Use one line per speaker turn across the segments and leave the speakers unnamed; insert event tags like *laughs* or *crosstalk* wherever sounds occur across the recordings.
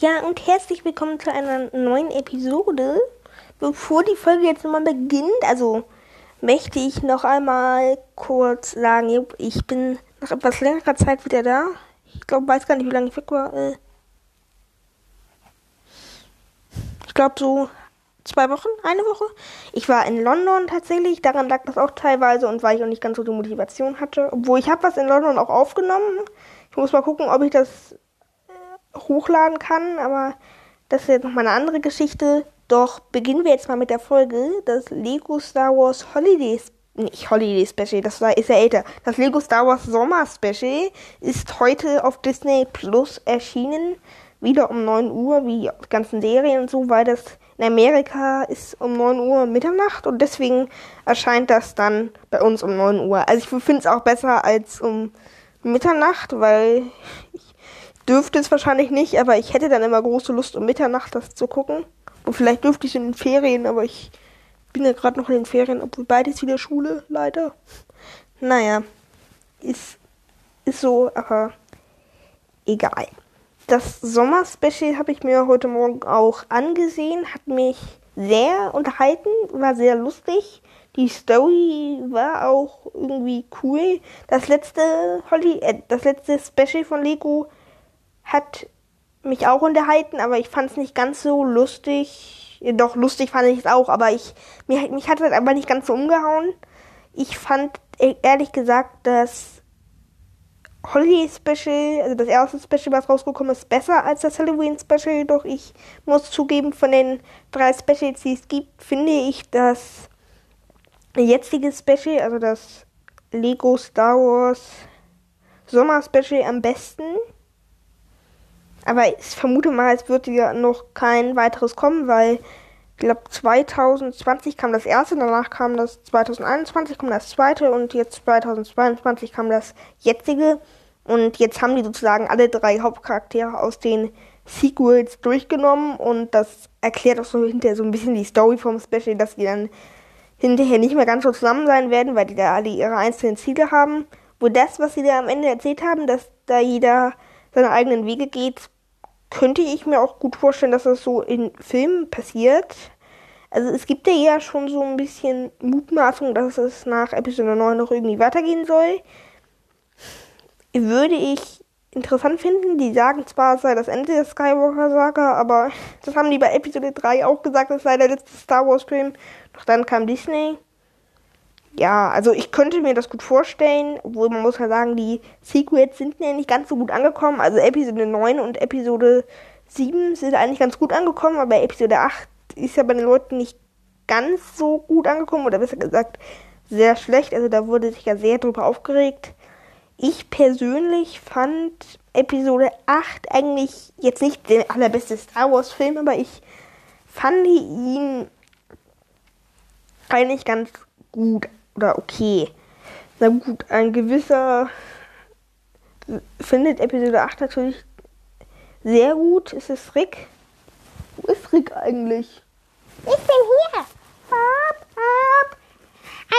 Ja, und herzlich willkommen zu einer neuen Episode. Bevor die Folge jetzt nochmal beginnt, also möchte ich noch einmal kurz sagen, ich bin nach etwas längerer Zeit wieder da. Ich glaube, weiß gar nicht, wie lange ich weg war. Äh, ich glaube so zwei Wochen, eine Woche. Ich war in London tatsächlich, daran lag das auch teilweise und weil ich auch nicht ganz so die Motivation hatte. Obwohl ich habe was in London auch aufgenommen. Ich muss mal gucken, ob ich das hochladen kann, aber das ist jetzt noch mal eine andere Geschichte. Doch beginnen wir jetzt mal mit der Folge. Das Lego Star Wars Holiday nicht Holiday Special, das war, ist ja älter. Das Lego Star Wars Sommer Special ist heute auf Disney Plus erschienen. Wieder um 9 Uhr, wie die ganzen Serien und so, weil das in Amerika ist um 9 Uhr Mitternacht und deswegen erscheint das dann bei uns um 9 Uhr. Also ich finde es auch besser als um Mitternacht, weil ich dürfte es wahrscheinlich nicht, aber ich hätte dann immer große Lust, um Mitternacht das zu gucken. Und vielleicht dürfte ich in den Ferien, aber ich bin ja gerade noch in den Ferien, obwohl beides wieder Schule, leider. Naja, ist, ist so, aber egal. Das Sommer-Special habe ich mir heute Morgen auch angesehen, hat mich sehr unterhalten, war sehr lustig. Die Story war auch irgendwie cool. Das letzte Holly, äh, das letzte Special von Lego hat mich auch unterhalten, aber ich fand es nicht ganz so lustig. Doch, lustig fand ich es auch, aber ich, mich, mich hat es einfach nicht ganz so umgehauen. Ich fand e, ehrlich gesagt das Holiday Special, also das erste Special, was rausgekommen ist, besser als das Halloween Special. Doch ich muss zugeben, von den drei Specials, die es gibt, finde ich das jetzige Special, also das Lego Star Wars Sommer Special am besten. Aber ich vermute mal, es wird ja noch kein weiteres kommen, weil ich glaube 2020 kam das erste, danach kam das 2021 kam das zweite und jetzt 2022 kam das jetzige. Und jetzt haben die sozusagen alle drei Hauptcharaktere aus den Sequels durchgenommen und das erklärt auch so hinterher so ein bisschen die Story vom Special, dass die dann hinterher nicht mehr ganz so zusammen sein werden, weil die da alle ihre einzelnen Ziele haben. Wo das, was sie da am Ende erzählt haben, dass da jeder seine eigenen Wege geht, könnte ich mir auch gut vorstellen, dass das so in Filmen passiert. Also es gibt ja schon so ein bisschen Mutmaßung, dass es nach Episode 9 noch irgendwie weitergehen soll. Würde ich interessant finden. Die sagen zwar, es sei das Ende der Skywalker-Saga, aber das haben die bei Episode 3 auch gesagt, es sei der letzte Star Wars-Film. Doch dann kam Disney ja, also ich könnte mir das gut vorstellen, obwohl man muss ja sagen, die Sequels sind ja nicht ganz so gut angekommen. Also Episode 9 und Episode 7 sind eigentlich ganz gut angekommen, aber Episode 8 ist ja bei den Leuten nicht ganz so gut angekommen oder besser gesagt sehr schlecht. Also da wurde sich ja sehr drüber aufgeregt. Ich persönlich fand Episode 8 eigentlich jetzt nicht der allerbeste Star Wars Film, aber ich fand ihn eigentlich ganz gut oder okay. Na gut, ein gewisser findet Episode 8 natürlich sehr gut. Ist es Rick? Wo ist Rick eigentlich?
Ich bin hier. Hopp, hopp.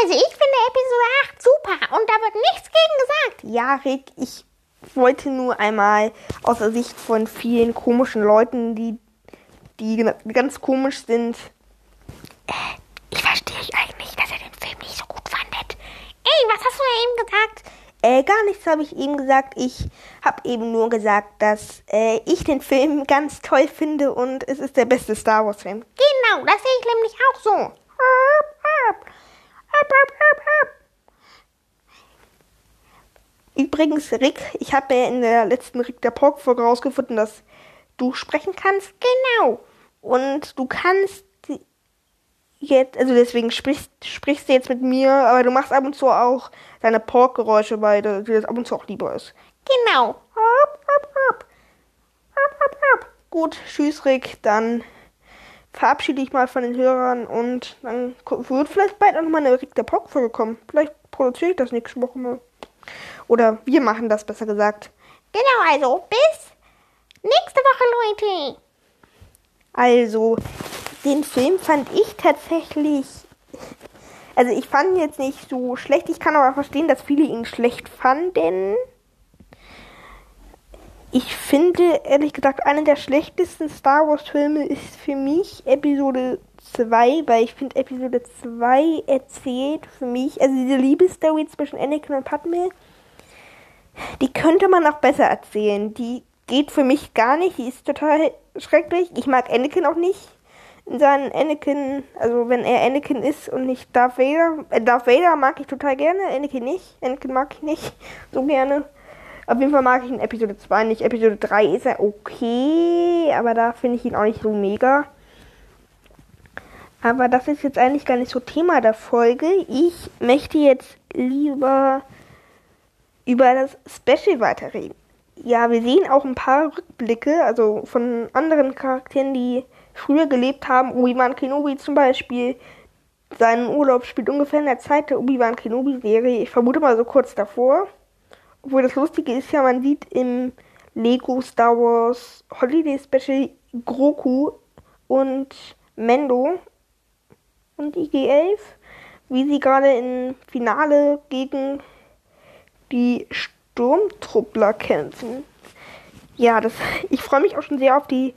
Also ich finde Episode 8 super und da wird nichts gegen gesagt.
Ja, Rick, ich wollte nur einmal aus der Sicht von vielen komischen Leuten, die, die ganz komisch sind.
Äh, ich verstehe eigentlich, dass er den Film nicht so gut Ey, was hast du eben gesagt?
Äh, gar nichts habe ich eben gesagt. Ich habe eben nur gesagt, dass äh, ich den Film ganz toll finde und es ist der beste Star Wars Film.
Genau, das sehe ich nämlich auch so.
Übrigens, Rick, ich habe ja in der letzten Rick der Pork-Folge rausgefunden, dass du sprechen kannst.
Genau.
Und du kannst jetzt, also deswegen sprichst, sprichst du jetzt mit mir, aber du machst ab und zu auch deine Porkgeräusche, weil dir das ab und zu auch lieber ist.
Genau. Hopp, hopp, hopp.
Hopp, hopp, hopp. Gut, tschüss Rick, dann verabschiede ich mal von den Hörern und dann wird vielleicht bald auch noch mal eine Rick der Pork-Folge kommen. Vielleicht produziere ich das nächste Woche mal. Oder wir machen das, besser gesagt.
Genau, also bis nächste Woche, Leute.
Also, den Film fand ich tatsächlich. Also ich fand ihn jetzt nicht so schlecht. Ich kann aber verstehen, dass viele ihn schlecht fanden. Ich finde, ehrlich gesagt, einer der schlechtesten Star Wars-Filme ist für mich Episode 2, weil ich finde, Episode 2 erzählt für mich, also diese Liebesstory zwischen Anakin und Padme, die könnte man auch besser erzählen. Die geht für mich gar nicht, die ist total schrecklich. Ich mag Anakin auch nicht. In seinen Anakin, also wenn er Anakin ist und nicht Darth Vader. Äh, Darth Vader mag ich total gerne, Anakin nicht. Anakin mag ich nicht *laughs* so gerne. Auf jeden Fall mag ich ihn Episode 2 nicht. Episode 3 ist er okay, aber da finde ich ihn auch nicht so mega. Aber das ist jetzt eigentlich gar nicht so Thema der Folge. Ich möchte jetzt lieber über das Special weiterreden. Ja, wir sehen auch ein paar Rückblicke, also von anderen Charakteren, die früher gelebt haben. Obi-Wan Kenobi zum Beispiel. Sein Urlaub spielt ungefähr in der Zeit der Obi-Wan Kenobi-Serie. Ich vermute mal so kurz davor. Obwohl das Lustige ist ja, man sieht im Lego Star Wars Holiday Special Groku und Mendo und IG-11, wie sie gerade im Finale gegen die Sturmtruppler kämpfen. Ja, das, *laughs* ich freue mich auch schon sehr auf die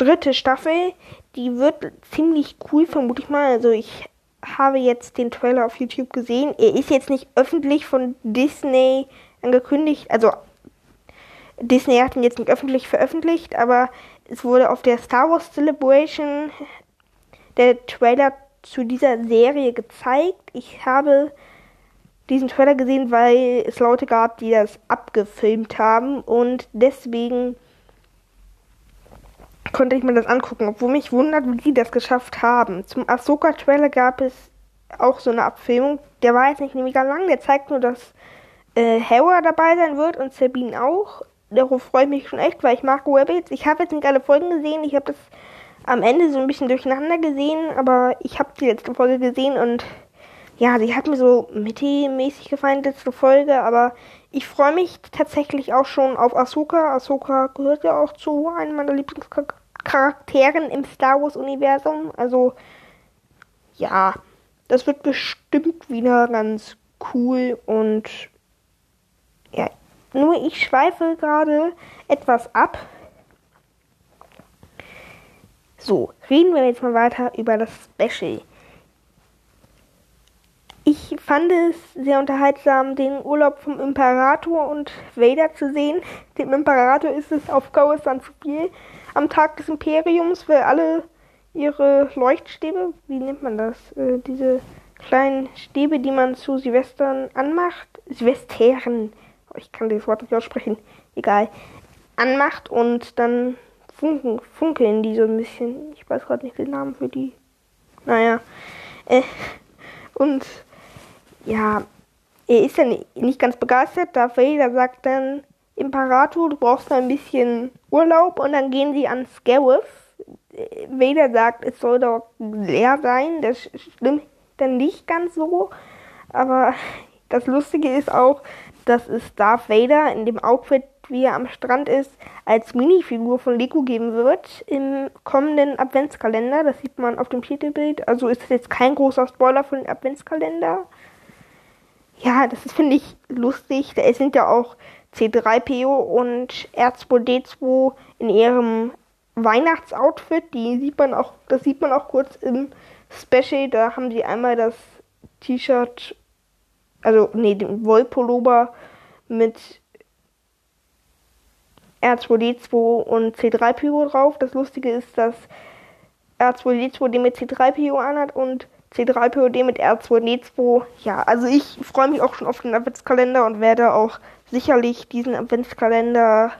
dritte Staffel. Die wird ziemlich cool, vermute ich mal. Also ich habe jetzt den Trailer auf YouTube gesehen. Er ist jetzt nicht öffentlich von Disney angekündigt. Also Disney hat ihn jetzt nicht öffentlich veröffentlicht, aber es wurde auf der Star Wars Celebration der Trailer zu dieser Serie gezeigt. Ich habe diesen Trailer gesehen, weil es Leute gab, die das abgefilmt haben und deswegen konnte ich mir das angucken, obwohl mich wundert, wie die das geschafft haben. Zum Ahsoka-Trailer gab es auch so eine Abfilmung. Der war jetzt nicht mega lang, der zeigt nur, dass äh, Hera dabei sein wird und Sabine auch darauf freue ich mich schon echt, weil ich mag Rabbits. Ich habe jetzt nicht alle Folgen gesehen. Ich habe das am Ende so ein bisschen durcheinander gesehen, aber ich habe die letzte Folge gesehen und ja, sie hat mir so mittelmäßig gefallen, die letzte Folge, aber ich freue mich tatsächlich auch schon auf Ahsoka. Ahsoka gehört ja auch zu einem meiner Lieblingscharakteren im Star Wars Universum. Also ja, das wird bestimmt wieder ganz cool und ja, nur ich schweife gerade etwas ab. So, reden wir jetzt mal weiter über das Special. Ich fand es sehr unterhaltsam, den Urlaub vom Imperator und Vader zu sehen. Dem Imperator ist es auf Coruscant zu viel. Am Tag des Imperiums, weil alle ihre Leuchtstäbe, wie nennt man das? Äh, diese kleinen Stäbe, die man zu Silvestern anmacht. Silvestern ich kann das Wort nicht aussprechen, egal, anmacht und dann funken, funkeln die so ein bisschen. Ich weiß gerade nicht den Namen für die. Naja. Äh, und ja, er ist ja nicht ganz begeistert. Darth Vader sagt dann, Imperator, du brauchst ein bisschen Urlaub und dann gehen sie an Scarif. Vader sagt, es soll doch leer sein. Das stimmt dann nicht ganz so. Aber das Lustige ist auch, dass es Darth Vader in dem Outfit, wie er am Strand ist, als Minifigur von Lego geben wird im kommenden Adventskalender. Das sieht man auf dem Titelbild. Also ist das jetzt kein großer Spoiler für den Adventskalender. Ja, das finde ich, lustig. Es sind ja auch C3PO und R2D2 in ihrem Weihnachtsoutfit. Die sieht man auch, das sieht man auch kurz im Special. Da haben sie einmal das T-Shirt also nee, den Wollpullover mit R2D2 und C3PO drauf. Das Lustige ist, dass R2D2 den mit C3PO anhat und C3PO den mit R2D2. Ja, also ich freue mich auch schon auf den Adventskalender und werde auch sicherlich diesen Adventskalender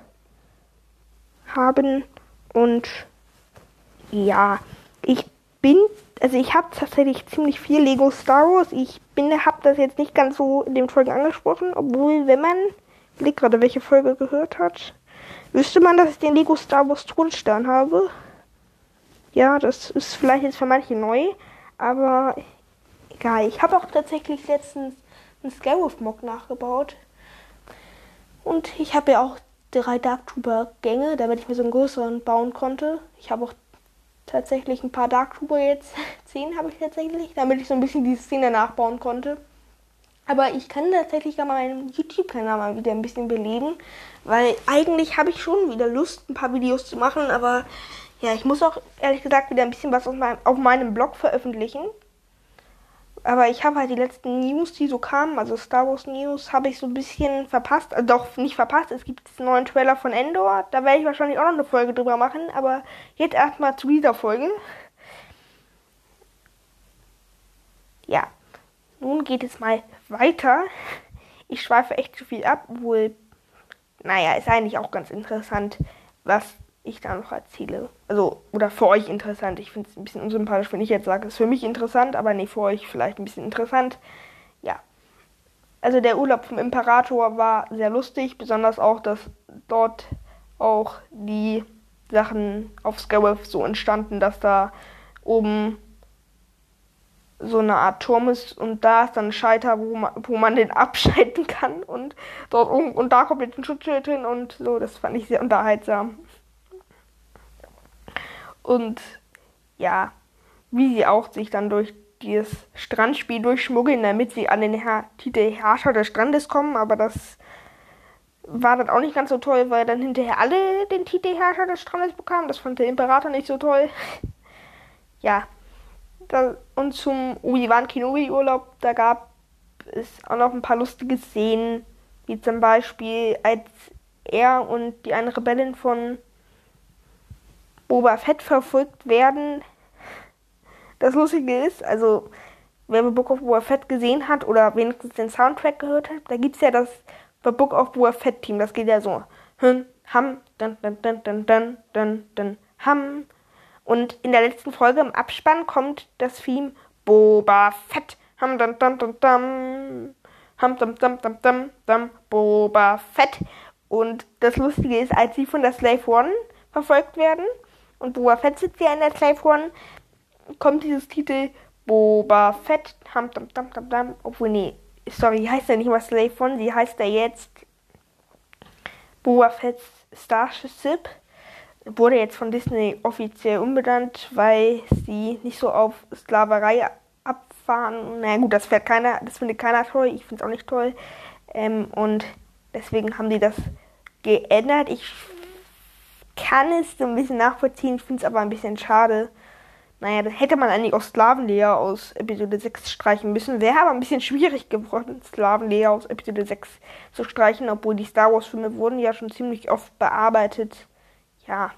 haben. Und ja, ich bin also ich habe tatsächlich ziemlich viel Lego Star Wars. Ich bin, habe das jetzt nicht ganz so in den Folgen angesprochen, obwohl, wenn man, ich gerade, welche Folge gehört hat, wüsste man, dass ich den Lego Star Wars Thronstern habe. Ja, das ist vielleicht jetzt für manche neu, aber egal. Ich habe auch tatsächlich letztens einen Scarif-Mock nachgebaut. Und ich habe ja auch drei Dark Trooper Gänge, damit ich mir so einen größeren bauen konnte. Ich habe auch tatsächlich ein paar Dark Trooper jetzt. *laughs* Zehn habe ich tatsächlich, damit ich so ein bisschen die Szene nachbauen konnte. Aber ich kann tatsächlich mal meinen YouTube-Kanal mal wieder ein bisschen beleben, weil eigentlich habe ich schon wieder Lust, ein paar Videos zu machen, aber ja, ich muss auch ehrlich gesagt wieder ein bisschen was auf meinem, auf meinem Blog veröffentlichen. Aber ich habe halt die letzten News, die so kamen, also Star Wars News, habe ich so ein bisschen verpasst. Also doch, nicht verpasst. Es gibt einen neuen Trailer von Endor. Da werde ich wahrscheinlich auch noch eine Folge drüber machen. Aber jetzt erstmal zu dieser Folge. Ja, nun geht es mal weiter. Ich schweife echt zu viel ab, obwohl, naja, ist eigentlich auch ganz interessant, was ich da noch erzähle. Also, oder für euch interessant. Ich finde es ein bisschen unsympathisch, wenn ich jetzt sage, es ist für mich interessant, aber nee, für euch vielleicht ein bisschen interessant. Ja. Also der Urlaub vom Imperator war sehr lustig, besonders auch, dass dort auch die Sachen auf Scarif so entstanden, dass da oben so eine Art Turm ist und da ist dann ein Scheiter, wo man, wo man den abschalten kann und dort oben und da kommt jetzt ein Schutzschild hin und so, das fand ich sehr unterhaltsam. Und ja, wie sie auch sich dann durch dieses Strandspiel durchschmuggeln, damit sie an den Her Titel Herrscher des Strandes kommen, aber das war dann auch nicht ganz so toll, weil dann hinterher alle den Titel Herrscher des Strandes bekamen. Das fand der Imperator nicht so toll. *laughs* ja. Da, und zum Obi-Wan Kenobi Urlaub, da gab es auch noch ein paar lustige Szenen, wie zum Beispiel als er und die eine Rebellin von Boba Fett verfolgt werden. Das Lustige ist, also wer The Book of Boba Fett gesehen hat oder wenigstens den Soundtrack gehört hat, da gibt es ja das The Book of Boba Fett Team. Das geht ja so. Hm, ham, dann, dann, dann, dann, dann, dann, dann, ham. Und in der letzten Folge im Abspann kommt das Theme Boba Fett. Ham, dann, dann, dann, dann. Ham, dam, dam, dam, dam, dam, Boba Fett. Und das Lustige ist, als sie von der Slave One verfolgt werden, und Boba Fett sitzt ja in der Slave One, kommt dieses Titel Boba Fett, ham, dam, dam, dam, dam, obwohl, nee, sorry, heißt ja nicht mal Slave One, sie heißt ja jetzt Boba Fett Starship. Wurde jetzt von Disney offiziell umbenannt, weil sie nicht so auf Sklaverei abfahren. Naja gut, das fährt keiner, das findet keiner toll, ich finde es auch nicht toll. Ähm, und deswegen haben die das geändert. Ich kann es so ein bisschen nachvollziehen, finde es aber ein bisschen schade. Naja, das hätte man eigentlich auch Sklavenlea aus Episode 6 streichen müssen. Wäre aber ein bisschen schwierig geworden, Sklavenlea aus Episode 6 zu streichen, obwohl die Star Wars Filme wurden ja schon ziemlich oft bearbeitet. Ja.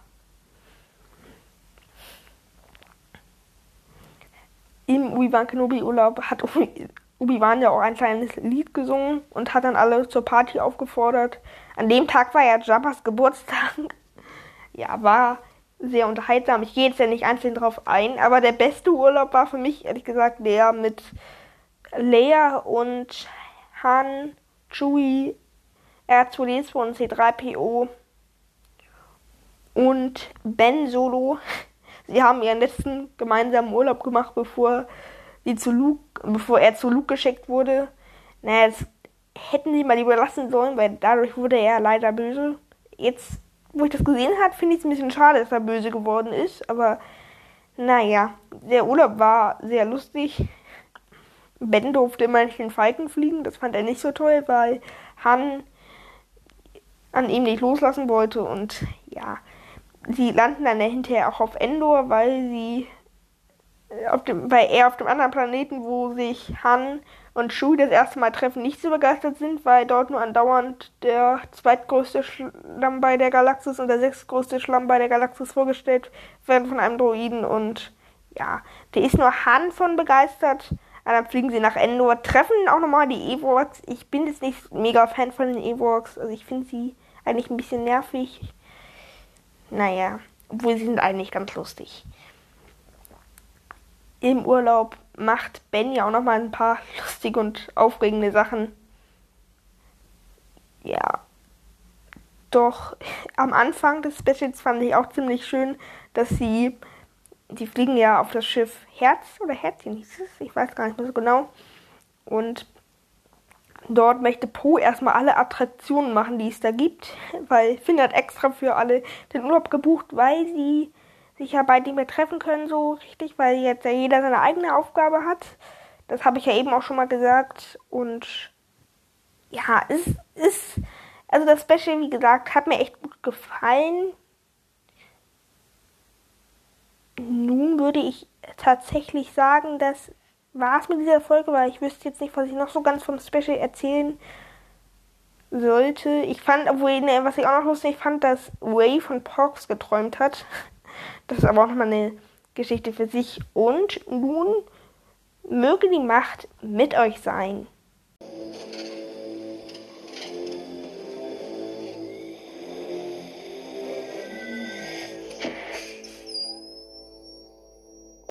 Im Obi-Wan Kenobi Urlaub hat Obi-Wan ja auch ein kleines Lied gesungen und hat dann alle zur Party aufgefordert. An dem Tag war ja Jabba's Geburtstag ja, war sehr unterhaltsam. Ich gehe jetzt ja nicht einzeln drauf ein, aber der beste Urlaub war für mich, ehrlich gesagt, der mit Leia und Han, Chewie, R2D2 und C3PO und Ben Solo. Sie haben ihren letzten gemeinsamen Urlaub gemacht, bevor sie zu Luke, bevor er zu Luke geschickt wurde. Naja, das hätten sie mal lieber lassen sollen, weil dadurch wurde er leider böse. Jetzt wo ich das gesehen habe, finde ich es ein bisschen schade, dass er böse geworden ist. Aber naja, der Urlaub war sehr lustig. Ben durfte immerhin den Falken fliegen. Das fand er nicht so toll, weil Han an ihm nicht loslassen wollte. Und ja, sie landen dann hinterher auch auf Endor, weil sie auf dem, weil er auf dem anderen Planeten, wo sich Han und Shu das erste Mal treffen, nicht so begeistert sind, weil dort nur andauernd der zweitgrößte Schlamm bei der Galaxis und der sechstgrößte Schlamm bei der Galaxis vorgestellt werden von einem Droiden und ja, der ist nur Han von begeistert. Und dann fliegen sie nach Endor, treffen auch nochmal die Ewoks. Ich bin jetzt nicht mega Fan von den Ewoks, also ich finde sie eigentlich ein bisschen nervig. Naja, obwohl sie sind eigentlich ganz lustig im Urlaub macht Ben ja auch noch mal ein paar *laughs* lustige und aufregende Sachen. Ja. Doch *laughs* am Anfang des Specials fand ich auch ziemlich schön, dass sie, die fliegen ja auf das Schiff Herz oder Herzchen hieß es, ich weiß gar nicht mehr so genau. Und dort möchte Po erstmal alle Attraktionen machen, die es da gibt, *laughs* weil Finn hat extra für alle den Urlaub gebucht, weil sie sich ja bald nicht mehr treffen können so richtig, weil jetzt ja jeder seine eigene Aufgabe hat. Das habe ich ja eben auch schon mal gesagt. Und ja, es ist. Also das Special, wie gesagt, hat mir echt gut gefallen. Nun würde ich tatsächlich sagen, das war es mit dieser Folge, weil ich wüsste jetzt nicht, was ich noch so ganz vom Special erzählen sollte. Ich fand, obwohl, ne, was ich auch noch ich fand, dass Ray von Porks geträumt hat. Das ist aber auch nochmal eine Geschichte für sich. Und nun möge die Macht mit euch sein.